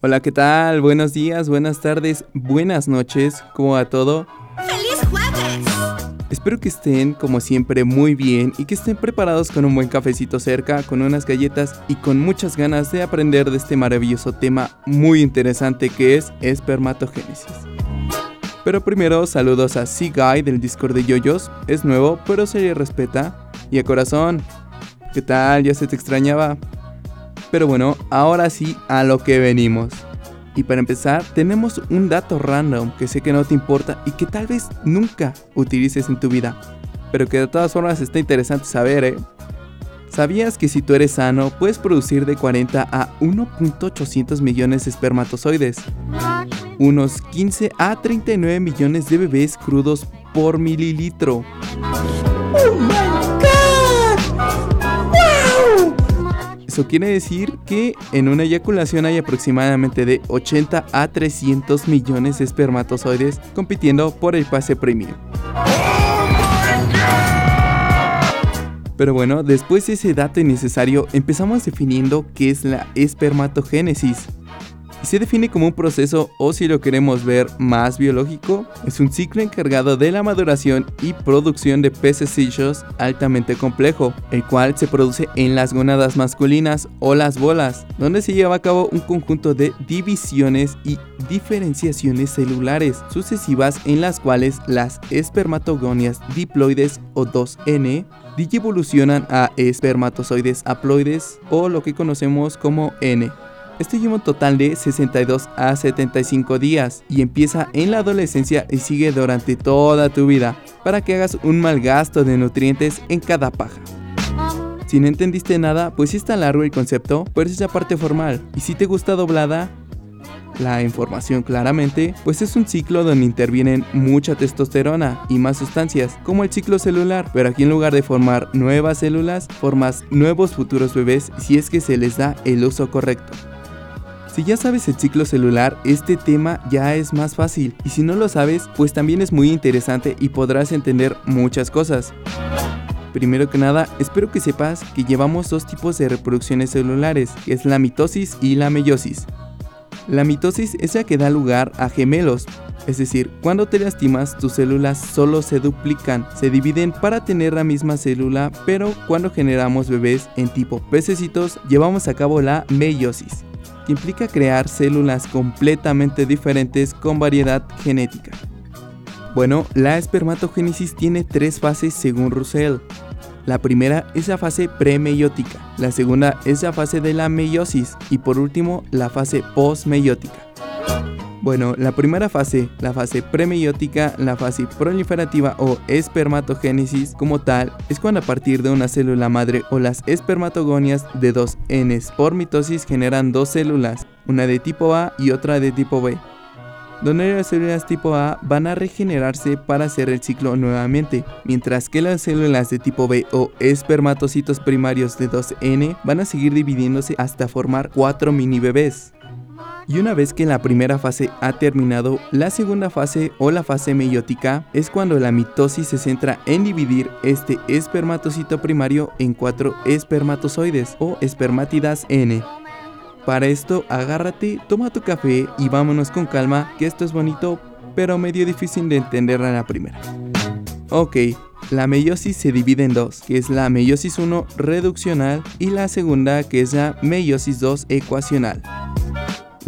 Hola, ¿qué tal? Buenos días, buenas tardes, buenas noches, ¿cómo va todo? Espero que estén, como siempre, muy bien y que estén preparados con un buen cafecito cerca, con unas galletas y con muchas ganas de aprender de este maravilloso tema muy interesante que es espermatogénesis. Pero primero, saludos a C-Guy del Discord de Yoyos, es nuevo, pero se le respeta. Y a corazón, ¿qué tal? ¿Ya se te extrañaba? Pero bueno, ahora sí a lo que venimos. Y para empezar, tenemos un dato random que sé que no te importa y que tal vez nunca utilices en tu vida. Pero que de todas formas está interesante saber, ¿eh? ¿Sabías que si tú eres sano, puedes producir de 40 a 1.800 millones de espermatozoides? Unos 15 a 39 millones de bebés crudos por mililitro. Eso quiere decir que en una eyaculación hay aproximadamente de 80 a 300 millones de espermatozoides compitiendo por el pase premio. Pero bueno, después de ese dato innecesario, empezamos definiendo qué es la espermatogénesis se define como un proceso o si lo queremos ver más biológico, es un ciclo encargado de la maduración y producción de pececillos altamente complejo, el cual se produce en las gonadas masculinas o las bolas, donde se lleva a cabo un conjunto de divisiones y diferenciaciones celulares sucesivas en las cuales las espermatogonias diploides o 2N evolucionan a espermatozoides haploides o lo que conocemos como N. Este lleva un total de 62 a 75 días y empieza en la adolescencia y sigue durante toda tu vida para que hagas un mal gasto de nutrientes en cada paja. Si no entendiste nada, pues está largo el concepto, pero es la parte formal. Y si te gusta doblada, la información claramente, pues es un ciclo donde intervienen mucha testosterona y más sustancias, como el ciclo celular, pero aquí en lugar de formar nuevas células, formas nuevos futuros bebés si es que se les da el uso correcto. Si ya sabes el ciclo celular, este tema ya es más fácil y si no lo sabes, pues también es muy interesante y podrás entender muchas cosas. Primero que nada, espero que sepas que llevamos dos tipos de reproducciones celulares, que es la mitosis y la meiosis. La mitosis es la que da lugar a gemelos, es decir, cuando te lastimas tus células solo se duplican, se dividen para tener la misma célula, pero cuando generamos bebés en tipo pececitos llevamos a cabo la meiosis implica crear células completamente diferentes con variedad genética. Bueno, la espermatogénesis tiene tres fases según Russell. La primera es la fase premeiótica, la segunda es la fase de la meiosis y por último la fase postmeiótica. Bueno, la primera fase, la fase premeiótica, la fase proliferativa o espermatogénesis como tal, es cuando a partir de una célula madre o las espermatogonias de dos Ns por mitosis generan dos células, una de tipo A y otra de tipo B donde las células tipo A van a regenerarse para hacer el ciclo nuevamente, mientras que las células de tipo B o espermatocitos primarios de 2N van a seguir dividiéndose hasta formar 4 mini bebés. Y una vez que la primera fase ha terminado, la segunda fase o la fase meiótica es cuando la mitosis se centra en dividir este espermatocito primario en cuatro espermatozoides o espermátidas N. Para esto, agárrate, toma tu café y vámonos con calma, que esto es bonito, pero medio difícil de entender a la primera. Ok, la meiosis se divide en dos, que es la meiosis 1 reduccional y la segunda que es la meiosis 2 ecuacional.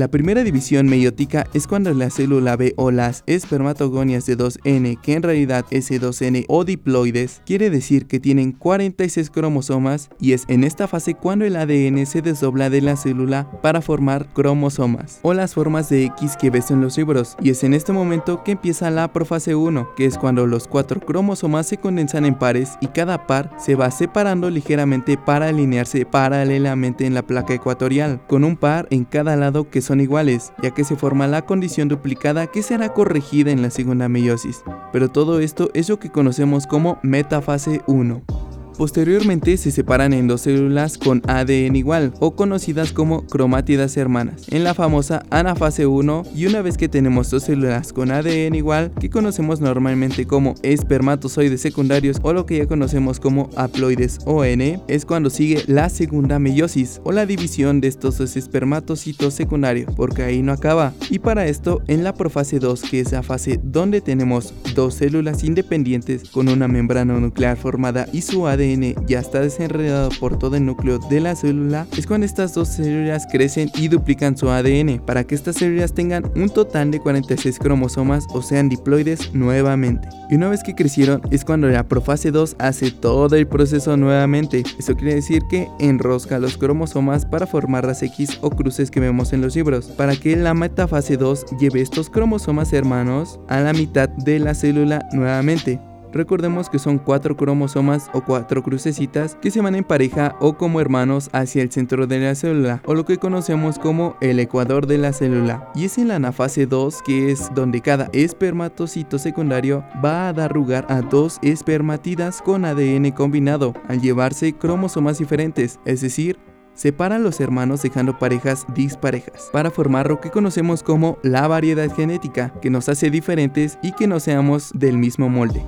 La primera división meiótica es cuando la célula B o las espermatogonias de 2N, que en realidad es 2N o diploides, quiere decir que tienen 46 cromosomas y es en esta fase cuando el ADN se desdobla de la célula para formar cromosomas o las formas de X que ves en los libros y es en este momento que empieza la profase 1, que es cuando los cuatro cromosomas se condensan en pares y cada par se va separando ligeramente para alinearse paralelamente en la placa ecuatorial, con un par en cada lado que son iguales, ya que se forma la condición duplicada que será corregida en la segunda meiosis. Pero todo esto es lo que conocemos como metafase 1. Posteriormente se separan en dos células con ADN igual o conocidas como cromátidas hermanas en la famosa anafase 1 y una vez que tenemos dos células con ADN igual que conocemos normalmente como espermatozoides secundarios o lo que ya conocemos como haploides o N es cuando sigue la segunda meiosis o la división de estos dos espermatocitos secundarios porque ahí no acaba. Y para esto en la profase 2 que es la fase donde tenemos dos células independientes con una membrana nuclear formada y su ADN ya está desenredado por todo el núcleo de la célula, es cuando estas dos células crecen y duplican su ADN para que estas células tengan un total de 46 cromosomas o sean diploides nuevamente. Y una vez que crecieron es cuando la profase 2 hace todo el proceso nuevamente. Eso quiere decir que enrosca los cromosomas para formar las X o cruces que vemos en los libros, para que la metafase 2 lleve estos cromosomas hermanos a la mitad de la célula nuevamente. Recordemos que son cuatro cromosomas o cuatro crucecitas que se van en pareja o como hermanos hacia el centro de la célula, o lo que conocemos como el ecuador de la célula. Y es en la anafase 2 que es donde cada espermatocito secundario va a dar lugar a dos espermatidas con ADN combinado, al llevarse cromosomas diferentes, es decir, separan los hermanos dejando parejas disparejas, para formar lo que conocemos como la variedad genética, que nos hace diferentes y que no seamos del mismo molde.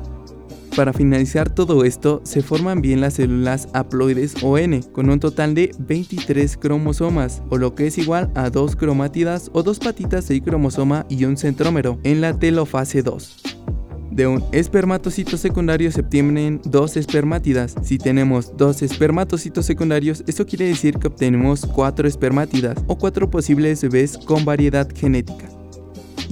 Para finalizar todo esto, se forman bien las células haploides o N, con un total de 23 cromosomas, o lo que es igual a dos cromátidas o dos patitas de cromosoma y un centrómero, en la telofase 2. De un espermatocito secundario se obtienen dos espermátidas. Si tenemos dos espermatocitos secundarios, esto quiere decir que obtenemos cuatro espermátidas o cuatro posibles bebés con variedad genética.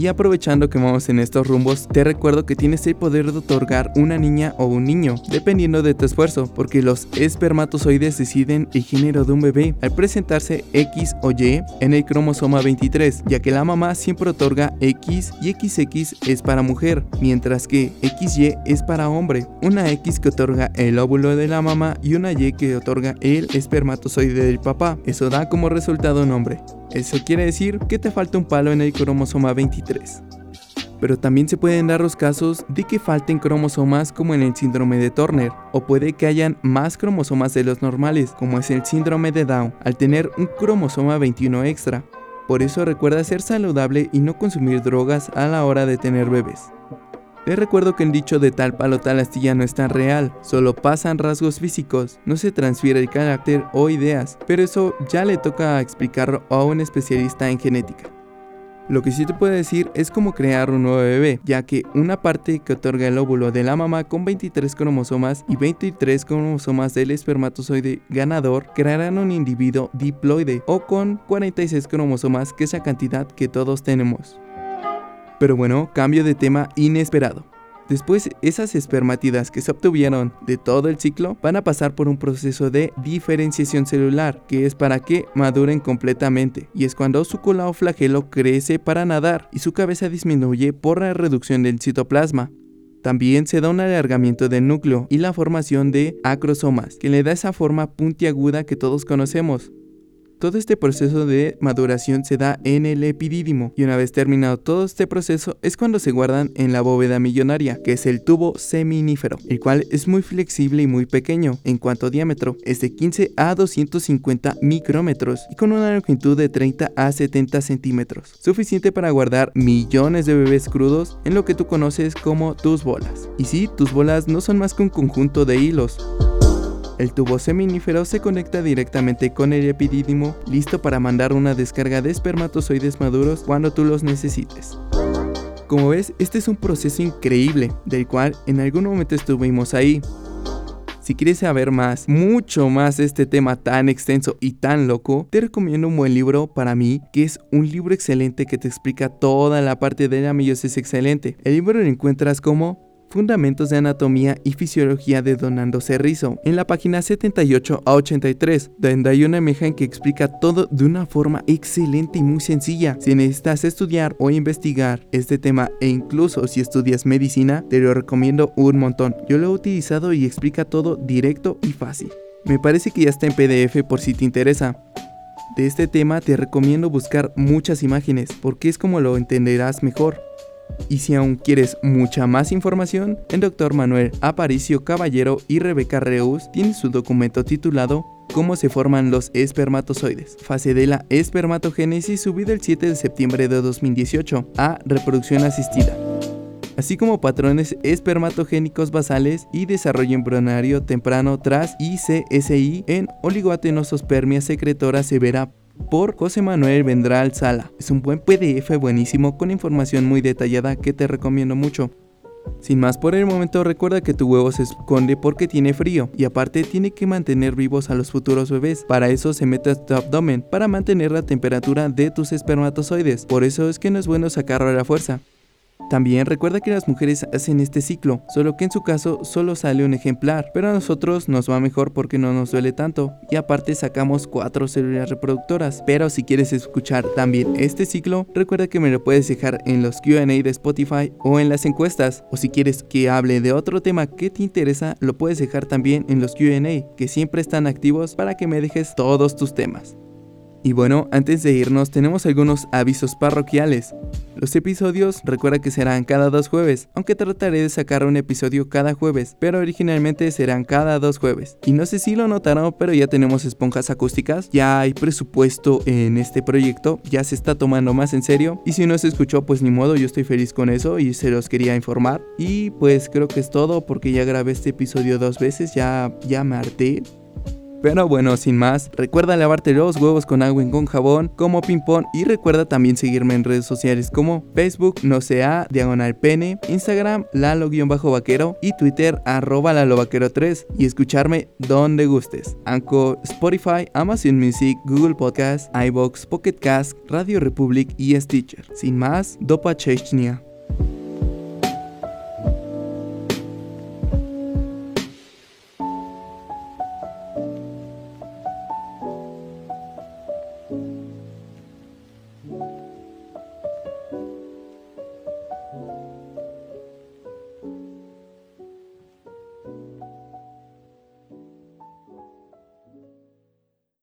Y aprovechando que vamos en estos rumbos, te recuerdo que tienes el poder de otorgar una niña o un niño, dependiendo de tu esfuerzo, porque los espermatozoides deciden el género de un bebé al presentarse X o Y en el cromosoma 23, ya que la mamá siempre otorga X y XX es para mujer, mientras que XY es para hombre. Una X que otorga el óvulo de la mamá y una Y que otorga el espermatozoide del papá. Eso da como resultado un hombre. Eso quiere decir que te falta un palo en el cromosoma 23. Pero también se pueden dar los casos de que falten cromosomas como en el síndrome de Turner, o puede que hayan más cromosomas de los normales, como es el síndrome de Down, al tener un cromosoma 21 extra. Por eso recuerda ser saludable y no consumir drogas a la hora de tener bebés. Les recuerdo que el dicho de tal palo tal astilla no es tan real, solo pasan rasgos físicos, no se transfiere el carácter o ideas, pero eso ya le toca explicarlo a un especialista en genética. Lo que sí te puedo decir es cómo crear un nuevo bebé, ya que una parte que otorga el óvulo de la mamá con 23 cromosomas y 23 cromosomas del espermatozoide ganador crearán un individuo diploide o con 46 cromosomas que es la cantidad que todos tenemos. Pero bueno, cambio de tema inesperado. Después, esas espermatidas que se obtuvieron de todo el ciclo van a pasar por un proceso de diferenciación celular, que es para que maduren completamente, y es cuando su cola o flagelo crece para nadar y su cabeza disminuye por la reducción del citoplasma. También se da un alargamiento del núcleo y la formación de acrosomas, que le da esa forma puntiaguda que todos conocemos. Todo este proceso de maduración se da en el epidídimo y una vez terminado todo este proceso es cuando se guardan en la bóveda millonaria, que es el tubo seminífero, el cual es muy flexible y muy pequeño en cuanto a diámetro, es de 15 a 250 micrómetros y con una longitud de 30 a 70 centímetros, suficiente para guardar millones de bebés crudos en lo que tú conoces como tus bolas. Y sí, tus bolas no son más que un conjunto de hilos. El tubo seminífero se conecta directamente con el epidídimo, listo para mandar una descarga de espermatozoides maduros cuando tú los necesites. Como ves, este es un proceso increíble, del cual en algún momento estuvimos ahí. Si quieres saber más, mucho más de este tema tan extenso y tan loco, te recomiendo un buen libro para mí, que es un libro excelente que te explica toda la parte de la meiosis excelente. El libro lo encuentras como Fundamentos de Anatomía y Fisiología de Donando Cerrizo, en la página 78 a 83, donde hay una imagen que explica todo de una forma excelente y muy sencilla. Si necesitas estudiar o investigar este tema e incluso si estudias medicina, te lo recomiendo un montón. Yo lo he utilizado y explica todo directo y fácil. Me parece que ya está en PDF por si te interesa. De este tema te recomiendo buscar muchas imágenes porque es como lo entenderás mejor. Y si aún quieres mucha más información, el doctor Manuel Aparicio Caballero y Rebeca Reus tienen su documento titulado Cómo se forman los espermatozoides, fase de la espermatogénesis subido el 7 de septiembre de 2018 a reproducción asistida. Así como patrones espermatogénicos basales y desarrollo embrionario temprano tras ICSI en oligoatenosospermia secretora severa por José Manuel Vendral Sala. Es un buen PDF buenísimo con información muy detallada que te recomiendo mucho. Sin más por el momento, recuerda que tu huevo se esconde porque tiene frío y aparte tiene que mantener vivos a los futuros bebés. Para eso se mete a tu abdomen para mantener la temperatura de tus espermatozoides. Por eso es que no es bueno sacarlo a la fuerza. También recuerda que las mujeres hacen este ciclo, solo que en su caso solo sale un ejemplar, pero a nosotros nos va mejor porque no nos duele tanto y aparte sacamos cuatro células reproductoras. Pero si quieres escuchar también este ciclo, recuerda que me lo puedes dejar en los QA de Spotify o en las encuestas, o si quieres que hable de otro tema que te interesa, lo puedes dejar también en los QA, que siempre están activos para que me dejes todos tus temas. Y bueno, antes de irnos tenemos algunos avisos parroquiales. Los episodios recuerda que serán cada dos jueves, aunque trataré de sacar un episodio cada jueves, pero originalmente serán cada dos jueves. Y no sé si lo notaron, pero ya tenemos esponjas acústicas, ya hay presupuesto en este proyecto, ya se está tomando más en serio. Y si no se escuchó, pues ni modo, yo estoy feliz con eso y se los quería informar. Y pues creo que es todo porque ya grabé este episodio dos veces, ya, ya me harté. Pero bueno, sin más, recuerda lavarte los huevos con agua y con jabón como ping pong y recuerda también seguirme en redes sociales como Facebook no sea diagonal pene, Instagram lalo-vaquero y Twitter arroba lalovaquero3 y escucharme donde gustes. Anchor, Spotify, Amazon Music, Google Podcast, iBox, Pocket Cast, Radio Republic y Stitcher. Sin más, Dopa Chechnya.